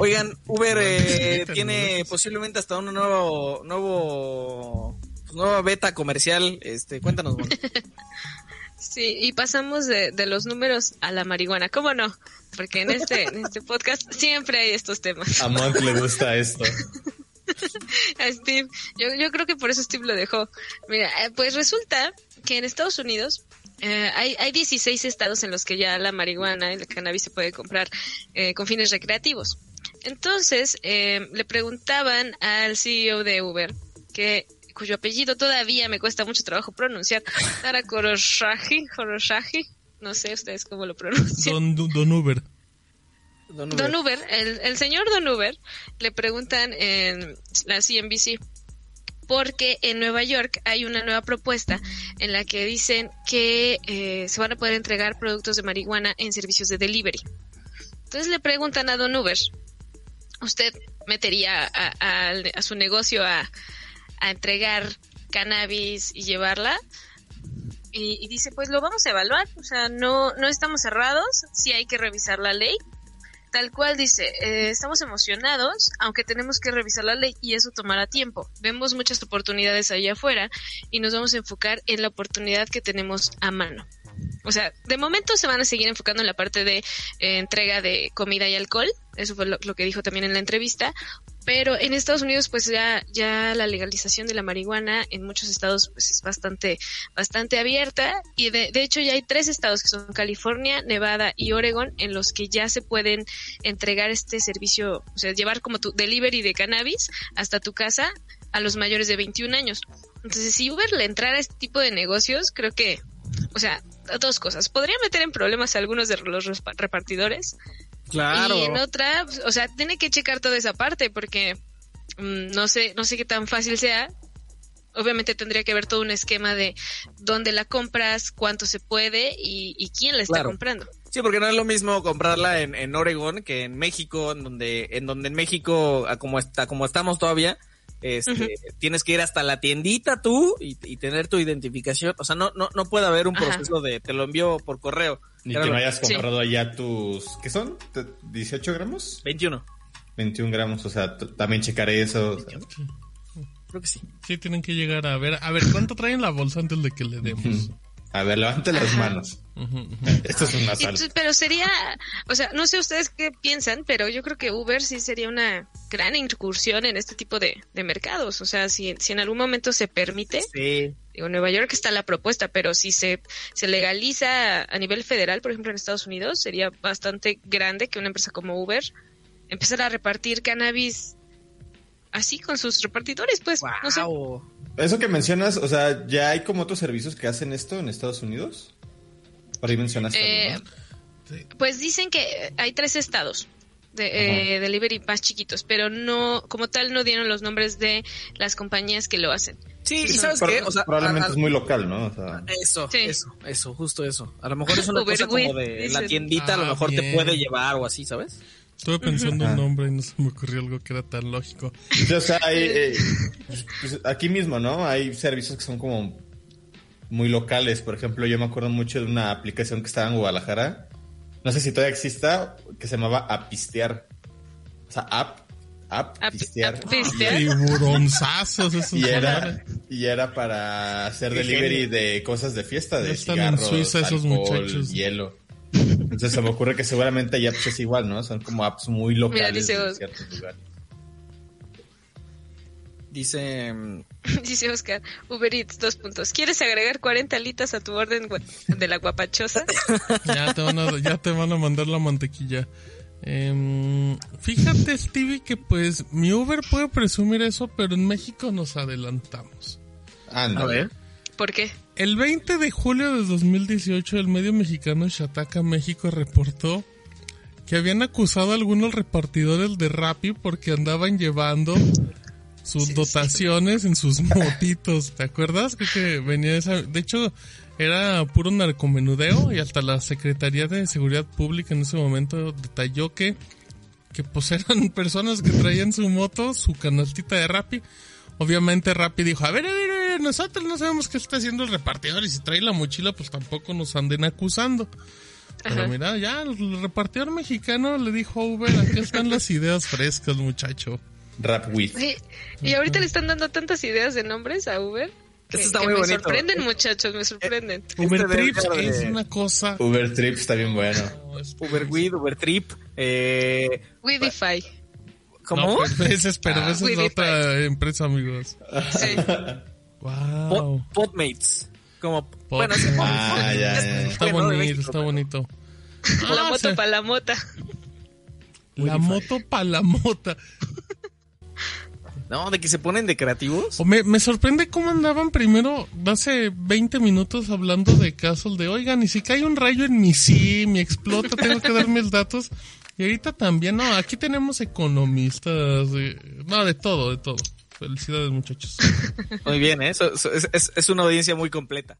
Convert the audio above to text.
Oigan, Uber eh, tiene posiblemente hasta un nuevo, nuevo, pues, nueva beta comercial. Este, cuéntanos, bueno. Sí, y pasamos de, de, los números a la marihuana. ¿Cómo no? Porque en este, en este podcast siempre hay estos temas. A Monk le gusta esto. a Steve, yo, yo creo que por eso Steve lo dejó. Mira, eh, pues resulta que en Estados Unidos eh, hay, hay 16 estados en los que ya la marihuana y el cannabis se puede comprar eh, con fines recreativos. Entonces, eh, le preguntaban al CEO de Uber, que cuyo apellido todavía me cuesta mucho trabajo pronunciar, Tara Koroshaji, no sé ustedes cómo lo pronuncian. Don, don Uber. Don Uber, Don Uber el, el, señor Don Uber, le preguntan en la CNBC, porque en Nueva York hay una nueva propuesta en la que dicen que eh, se van a poder entregar productos de marihuana en servicios de delivery. Entonces le preguntan a Don Uber, ¿usted metería a, a, su negocio a, entregar cannabis y llevarla? Y, y, dice, pues lo vamos a evaluar, o sea, no, no estamos cerrados, sí hay que revisar la ley, Tal cual dice, eh, estamos emocionados, aunque tenemos que revisar la ley y eso tomará tiempo. Vemos muchas oportunidades allá afuera y nos vamos a enfocar en la oportunidad que tenemos a mano. O sea, de momento se van a seguir enfocando en la parte de eh, entrega de comida y alcohol, eso fue lo, que dijo también en la entrevista, pero en Estados Unidos pues ya ya la legalización de la marihuana en muchos estados pues es bastante bastante abierta. Y de, de hecho ya hay tres estados que son California, Nevada y Oregon en los que ya se pueden entregar este servicio, o sea, llevar como tu delivery de cannabis hasta tu casa a los mayores de 21 años. Entonces, si Uber le entrara a este tipo de negocios, creo que, o sea, dos cosas. Podría meter en problemas a algunos de los repartidores, Claro. Y en otra, o sea, tiene que checar toda esa parte porque mmm, no sé, no sé qué tan fácil sea. Obviamente tendría que haber todo un esquema de dónde la compras, cuánto se puede y, y quién la está Claro. comprando. Sí, porque no es lo mismo comprarla en, en Oregon que en México, en donde, en donde en México, a como está, como estamos todavía, este, tienes que ir hasta la tiendita tú y, y tener tu identificación. O sea, no, no, no puede haber un Ajá. proceso de te lo envío por correo. Ni Claro. que no hayas Sí. comprado allá tus... ¿Qué son? ¿Te- ¿18 gramos? 21. 21 gramos, o sea, también checaré eso. o sea. Creo que sí. Sí, tienen que llegar a ver, a ver, ¿cuánto traen en la bolsa antes de que le demos? A ver, levante las Ajá. manos. Esto es un asalto. pero sería, o sea, no sé ustedes qué piensan, pero yo creo que Uber sí sería una gran incursión en este tipo de, de mercados. O sea, si, si en algún momento se permite, Sí. digo, en Nueva York está la propuesta, pero si se, se legaliza a nivel federal, por ejemplo en Estados Unidos, sería bastante grande que una empresa como Uber empezara a repartir cannabis así con sus repartidores, pues, no sé. Eso que mencionas, o sea, ¿ya hay como otros servicios que hacen esto en Estados Unidos? Por ahí mencionaste. Eh, algo, ¿no? Pues dicen que hay tres estados de eh, delivery más chiquitos, pero no, como tal, no dieron los nombres de las compañías que lo hacen. Sí, y sabes qué, o sea, probablemente a- a- es muy local, ¿no? O sea, Eso, Sí. eso, eso, justo eso. A lo mejor es una Uber cosa como de la tiendita, a lo Ah, mejor te puede llevar o así, ¿sabes? Estuve pensando Ajá. un nombre y no se me ocurrió algo que era tan lógico. O sea, hay, eh, pues, pues, aquí mismo, ¿no? Hay servicios que son como muy locales. Por ejemplo, yo me acuerdo mucho de una aplicación que estaba en Guadalajara. No sé si todavía exista, que se llamaba Apistear. O sea, App, App, Ap- Pistear. Apistear. Tiburonzazos esos Y era, y era para hacer delivery de cosas de fiesta, Ya de están en cigarros, Suiza esos alcohol, muchachos. hielo. Entonces se me ocurre que seguramente ya pues, es igual, ¿no? Son como apps muy locales dice en Os- ciertos lugares. Dice, mm, Dice Oscar, Uber Eats, dos puntos. ¿Quieres agregar 40 alitas a tu orden de la guapachosa? Ya te van a, ya te van a mandar la mantequilla. Em, fíjate, Stevie, que pues mi Uber puede presumir eso, pero en México nos adelantamos. Anda. a ver. ¿Por qué? El 20 de julio de 2018, el medio mexicano Shataka México reportó que habían acusado a algunos repartidores de Rappi porque andaban llevando sus dotaciones en sus motitos. ¿Te acuerdas? Creo que venía esa. De hecho, era puro narcomenudeo y hasta la Secretaría de Seguridad Pública en ese momento detalló que, que pues eran personas que traían su moto, su canastita de Rappi. Obviamente Rappi dijo, a ver, a ver, nosotros no sabemos qué está haciendo el repartidor y si trae la mochila pues tampoco nos anden acusando. Pero mira, ya el repartidor mexicano le dijo a Uber, aquí están las ideas frescas, muchacho. Rap with. y ahorita le están dando tantas ideas de nombres a Uber. Que, está muy me sorprenden, muchachos, me sorprenden. Eh, Uber este Trips es una cosa. Uber Trips está bien bueno. Uber Weed, Uber Trip. Eh... Weedify. ¿Cómo? No, ese es, pero ah, esa es otra empresa, amigos. Sí. wow. Podmates. Como, bueno, ah, ya, ya. Está bonito, está bonito. la ah, moto para la mota. La moto para la mota. No, de que se ponen de creativos. me, me, sorprende cómo andaban primero, hace 20 minutos hablando de casos de, oigan, y si cae un rayo en mi sí, me explota, tengo que dar mis datos. Y ahorita también, no, aquí tenemos economistas, no, de todo, de todo. Felicidades, muchachos. Muy bien, ¿eh? es, es una audiencia muy completa.